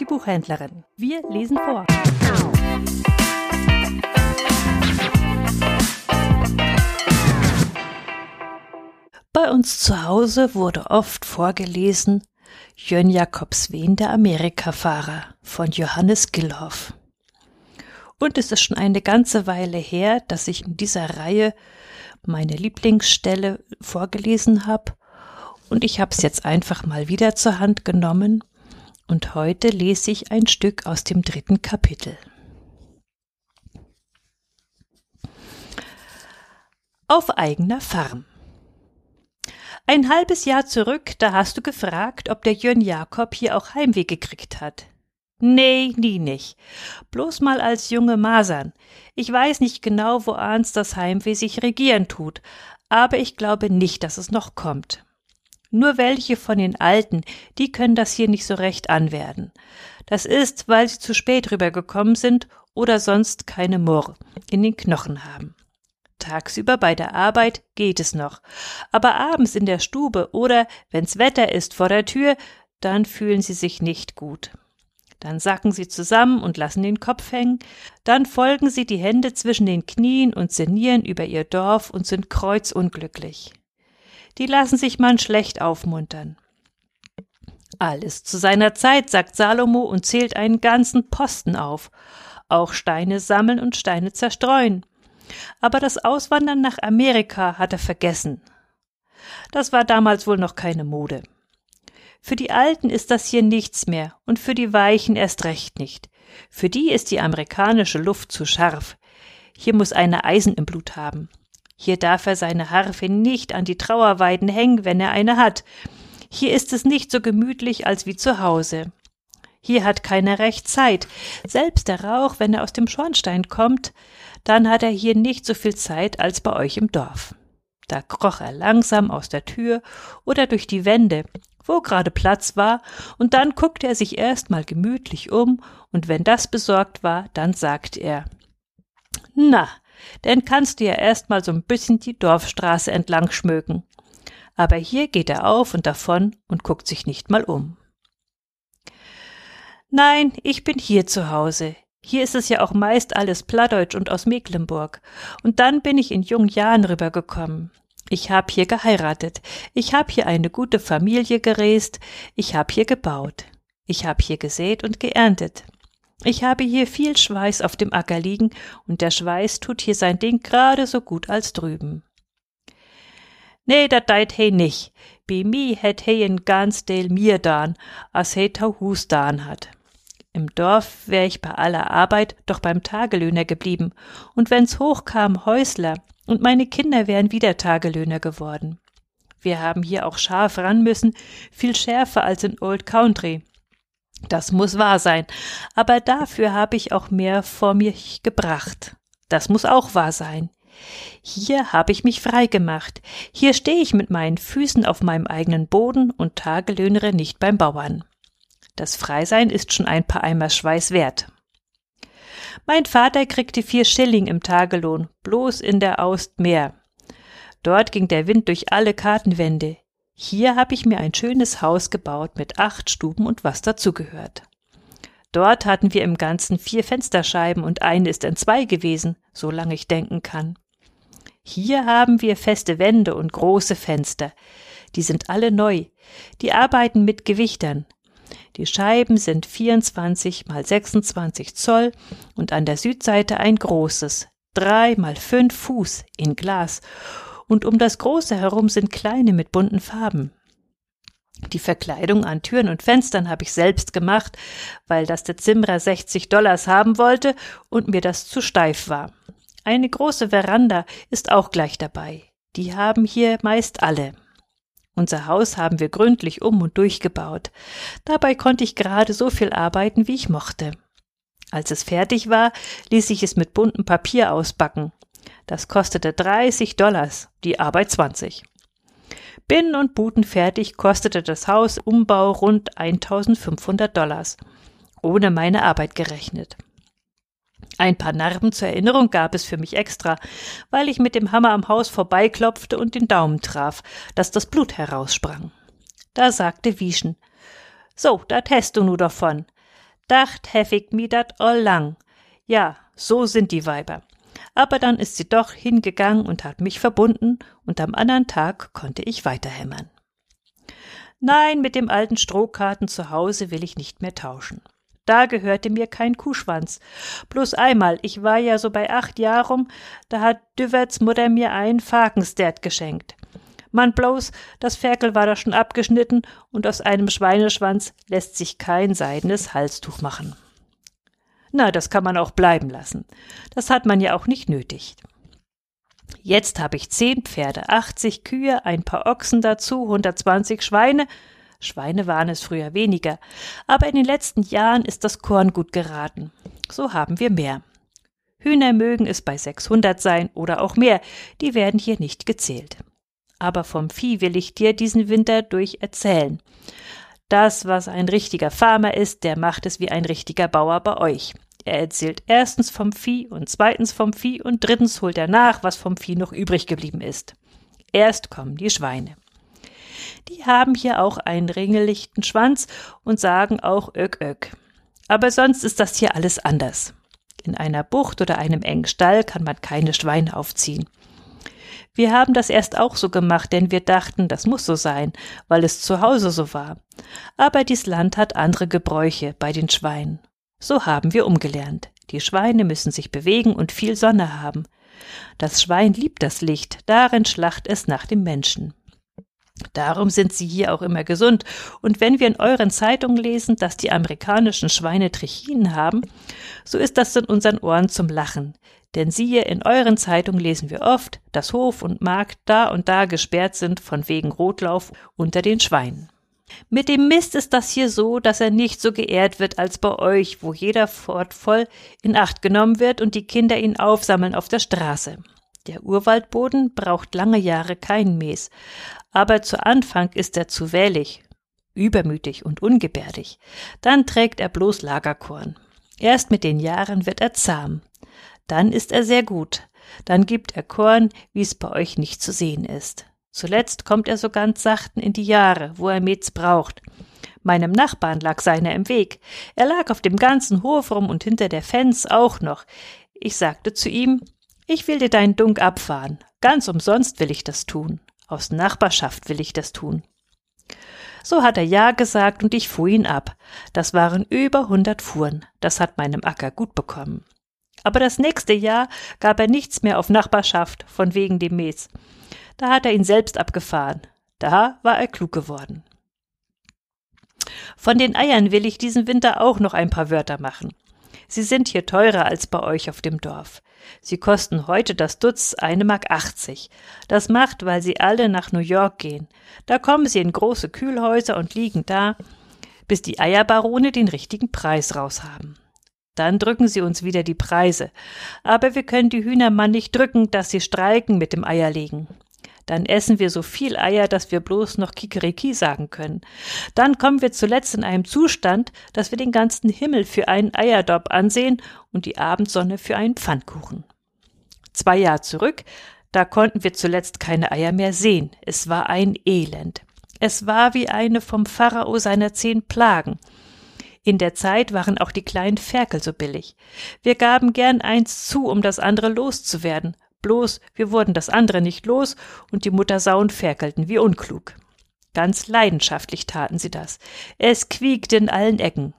die Buchhändlerin. Wir lesen vor. Bei uns zu Hause wurde oft vorgelesen Jön Jakobswen, der Amerikafahrer von Johannes Gillhoff. Und es ist schon eine ganze Weile her, dass ich in dieser Reihe meine Lieblingsstelle vorgelesen habe. Und ich habe es jetzt einfach mal wieder zur Hand genommen. Und heute lese ich ein Stück aus dem dritten Kapitel. Auf eigener Farm. Ein halbes Jahr zurück, da hast du gefragt, ob der Jörn Jakob hier auch Heimweh gekriegt hat. Nee, nie nicht. Bloß mal als junge Masern. Ich weiß nicht genau, wo ans das Heimweh sich regieren tut, aber ich glaube nicht, dass es noch kommt. Nur welche von den Alten, die können das hier nicht so recht anwerden. Das ist, weil sie zu spät rübergekommen sind oder sonst keine Murr in den Knochen haben. Tagsüber bei der Arbeit geht es noch, aber abends in der Stube oder, wenn's Wetter ist, vor der Tür, dann fühlen sie sich nicht gut. Dann sacken sie zusammen und lassen den Kopf hängen, dann folgen sie die Hände zwischen den Knien und sinnieren über ihr Dorf und sind kreuzunglücklich. Die lassen sich man schlecht aufmuntern. Alles zu seiner Zeit, sagt Salomo und zählt einen ganzen Posten auf. Auch Steine sammeln und Steine zerstreuen. Aber das Auswandern nach Amerika hat er vergessen. Das war damals wohl noch keine Mode. Für die Alten ist das hier nichts mehr und für die Weichen erst recht nicht. Für die ist die amerikanische Luft zu scharf. Hier muss einer Eisen im Blut haben. Hier darf er seine Harfe nicht an die Trauerweiden hängen, wenn er eine hat. Hier ist es nicht so gemütlich als wie zu Hause. Hier hat keiner recht Zeit. Selbst der Rauch, wenn er aus dem Schornstein kommt, dann hat er hier nicht so viel Zeit als bei euch im Dorf. Da kroch er langsam aus der Tür oder durch die Wände, wo gerade Platz war, und dann guckte er sich erst mal gemütlich um, und wenn das besorgt war, dann sagte er Na, denn kannst du ja erst mal so ein bisschen die Dorfstraße entlang schmöken. Aber hier geht er auf und davon und guckt sich nicht mal um. Nein, ich bin hier zu Hause. Hier ist es ja auch meist alles Plattdeutsch und aus Mecklenburg. Und dann bin ich in jungen Jahren rübergekommen. Ich hab hier geheiratet. Ich hab hier eine gute Familie gereist. Ich hab hier gebaut. Ich hab hier gesät und geerntet. Ich habe hier viel Schweiß auf dem Acker liegen und der Schweiß tut hier sein Ding gerade so gut als drüben. Nee, dat deit he nich. Bi mi het he in ganz del mir dan, as he tau hus dan hat. Im Dorf wär ich bei aller Arbeit doch beim Tagelöhner geblieben, und wenn's hochkam Häusler, und meine Kinder wären wieder Tagelöhner geworden. Wir haben hier auch scharf ran müssen, viel schärfer als in Old Country. Das muss wahr sein, aber dafür habe ich auch mehr vor mich gebracht. Das muss auch wahr sein. Hier habe ich mich frei gemacht. Hier stehe ich mit meinen Füßen auf meinem eigenen Boden und tagelöhnere nicht beim Bauern. Das Freisein ist schon ein paar Eimer Schweiß wert. Mein Vater kriegte vier Schilling im Tagelohn, bloß in der Aust mehr. Dort ging der Wind durch alle Kartenwände. Hier habe ich mir ein schönes Haus gebaut mit acht Stuben und was dazugehört. Dort hatten wir im Ganzen vier Fensterscheiben und eine ist entzwei gewesen, solange ich denken kann. Hier haben wir feste Wände und große Fenster. Die sind alle neu. Die arbeiten mit Gewichtern. Die Scheiben sind 24 mal 26 Zoll und an der Südseite ein großes, drei mal fünf Fuß in Glas und um das große herum sind kleine mit bunten Farben. Die Verkleidung an Türen und Fenstern habe ich selbst gemacht, weil das der Zimmerer 60 Dollars haben wollte und mir das zu steif war. Eine große Veranda ist auch gleich dabei. Die haben hier meist alle. Unser Haus haben wir gründlich um und durchgebaut. Dabei konnte ich gerade so viel arbeiten, wie ich mochte. Als es fertig war, ließ ich es mit buntem Papier ausbacken. Das kostete 30 Dollars, die Arbeit 20. Binnen und Buten fertig kostete das Haus Umbau rund 1500 Dollars, ohne meine Arbeit gerechnet. Ein paar Narben zur Erinnerung gab es für mich extra, weil ich mit dem Hammer am Haus vorbeiklopfte und den Daumen traf, dass das Blut heraussprang. Da sagte Wieschen, so, dat hast du nu davon. Dacht heffig mi dat all lang. Ja, so sind die Weiber. Aber dann ist sie doch hingegangen und hat mich verbunden, und am andern Tag konnte ich weiterhämmern. Nein, mit dem alten Strohkarten zu Hause will ich nicht mehr tauschen. Da gehörte mir kein Kuhschwanz. Bloß einmal, ich war ja so bei acht Jahren, da hat Düverts Mutter mir ein Fakenstert geschenkt. Man bloß, das Ferkel war da schon abgeschnitten und aus einem Schweineschwanz lässt sich kein seidenes Halstuch machen. Na, das kann man auch bleiben lassen. Das hat man ja auch nicht nötig. Jetzt habe ich zehn Pferde, achtzig Kühe, ein paar Ochsen dazu, hundertzwanzig Schweine. Schweine waren es früher weniger, aber in den letzten Jahren ist das Korn gut geraten. So haben wir mehr. Hühner mögen es bei sechshundert sein oder auch mehr, die werden hier nicht gezählt. Aber vom Vieh will ich dir diesen Winter durch erzählen. Das, was ein richtiger Farmer ist, der macht es wie ein richtiger Bauer bei euch. Er erzählt erstens vom Vieh und zweitens vom Vieh und drittens holt er nach, was vom Vieh noch übrig geblieben ist. Erst kommen die Schweine. Die haben hier auch einen ringelichten Schwanz und sagen auch Öck Öck. Aber sonst ist das hier alles anders. In einer Bucht oder einem engen Stall kann man keine Schweine aufziehen. Wir haben das erst auch so gemacht, denn wir dachten, das muss so sein, weil es zu Hause so war. Aber dies Land hat andere Gebräuche bei den Schweinen. So haben wir umgelernt. Die Schweine müssen sich bewegen und viel Sonne haben. Das Schwein liebt das Licht, darin schlacht es nach dem Menschen. Darum sind sie hier auch immer gesund. Und wenn wir in euren Zeitungen lesen, dass die amerikanischen Schweine Trichinen haben, so ist das in unseren Ohren zum Lachen. Denn siehe, in euren Zeitungen lesen wir oft, dass Hof und Markt da und da gesperrt sind von wegen Rotlauf unter den Schweinen. Mit dem Mist ist das hier so, dass er nicht so geehrt wird als bei euch, wo jeder Fort voll in Acht genommen wird und die Kinder ihn aufsammeln auf der Straße. Der Urwaldboden braucht lange Jahre kein Mäß, aber zu Anfang ist er zu wählig, übermütig und ungebärdig. Dann trägt er bloß Lagerkorn. Erst mit den Jahren wird er zahm. Dann ist er sehr gut. Dann gibt er Korn, wie es bei euch nicht zu sehen ist. Zuletzt kommt er so ganz sachten in die Jahre, wo er Metz braucht. Meinem Nachbarn lag seiner im Weg. Er lag auf dem ganzen Hof rum und hinter der Fenz auch noch. Ich sagte zu ihm, ich will dir deinen Dunk abfahren. Ganz umsonst will ich das tun. Aus Nachbarschaft will ich das tun. So hat er Ja gesagt und ich fuhr ihn ab. Das waren über hundert Fuhren. Das hat meinem Acker gut bekommen. Aber das nächste Jahr gab er nichts mehr auf Nachbarschaft von wegen dem Mäß. Da hat er ihn selbst abgefahren. Da war er klug geworden. Von den Eiern will ich diesen Winter auch noch ein paar Wörter machen. Sie sind hier teurer als bei euch auf dem Dorf. Sie kosten heute das Dutz eine Mark achtzig. Das macht, weil sie alle nach New York gehen. Da kommen sie in große Kühlhäuser und liegen da, bis die Eierbarone den richtigen Preis raushaben. Dann drücken sie uns wieder die Preise. Aber wir können die Hühnermann nicht drücken, dass sie streiken mit dem Eierlegen. Dann essen wir so viel Eier, dass wir bloß noch Kikeriki sagen können. Dann kommen wir zuletzt in einem Zustand, dass wir den ganzen Himmel für einen Eierdopp ansehen und die Abendsonne für einen Pfannkuchen. Zwei Jahre zurück, da konnten wir zuletzt keine Eier mehr sehen. Es war ein Elend. Es war wie eine vom Pharao seiner zehn Plagen. In der Zeit waren auch die kleinen Ferkel so billig. Wir gaben gern eins zu, um das andere loszuwerden. Bloß, wir wurden das andere nicht los und die Muttersauen ferkelten wie unklug. Ganz leidenschaftlich taten sie das. Es quiekte in allen Ecken.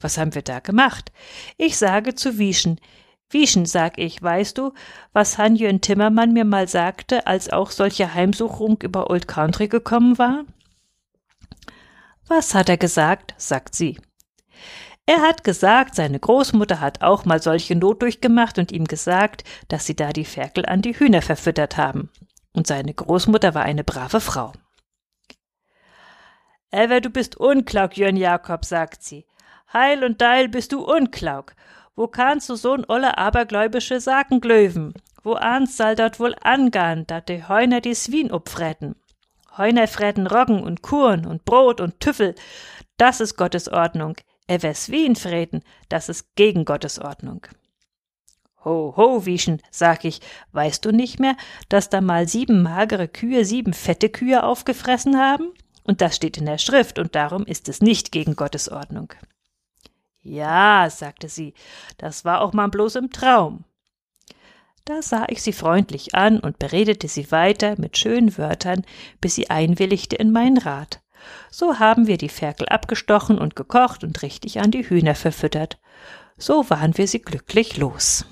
Was haben wir da gemacht? Ich sage zu Wieschen. Wieschen, sag ich, weißt du, was Hanjön Timmermann mir mal sagte, als auch solche Heimsuchung über Old Country gekommen war? Was hat er gesagt? sagt sie. Er hat gesagt, seine Großmutter hat auch mal solche Not durchgemacht und ihm gesagt, dass sie da die Ferkel an die Hühner verfüttert haben. Und seine Großmutter war eine brave Frau. Ever, du bist unklaug, Jörn Jakob, sagt sie. Heil und Deil bist du unklaug. Wo kannst du so'n olle abergläubische Saken glöwen? Wo ans soll dort wohl angahn, dat de Heuner die Swien upfretten? Heuner fretten Roggen und Kuren und Brot und Tüffel. Das ist Gottes Ordnung. Evers Wien freten, das ist gegen Gottes Ordnung. Ho, ho, Wieschen, sag ich, weißt du nicht mehr, dass da mal sieben magere Kühe sieben fette Kühe aufgefressen haben? Und das steht in der Schrift, und darum ist es nicht gegen Gottes Ordnung. Ja, sagte sie, das war auch mal bloß im Traum. Da sah ich sie freundlich an und beredete sie weiter mit schönen Wörtern, bis sie einwilligte in meinen Rat. So haben wir die Ferkel abgestochen und gekocht und richtig an die Hühner verfüttert. So waren wir sie glücklich los.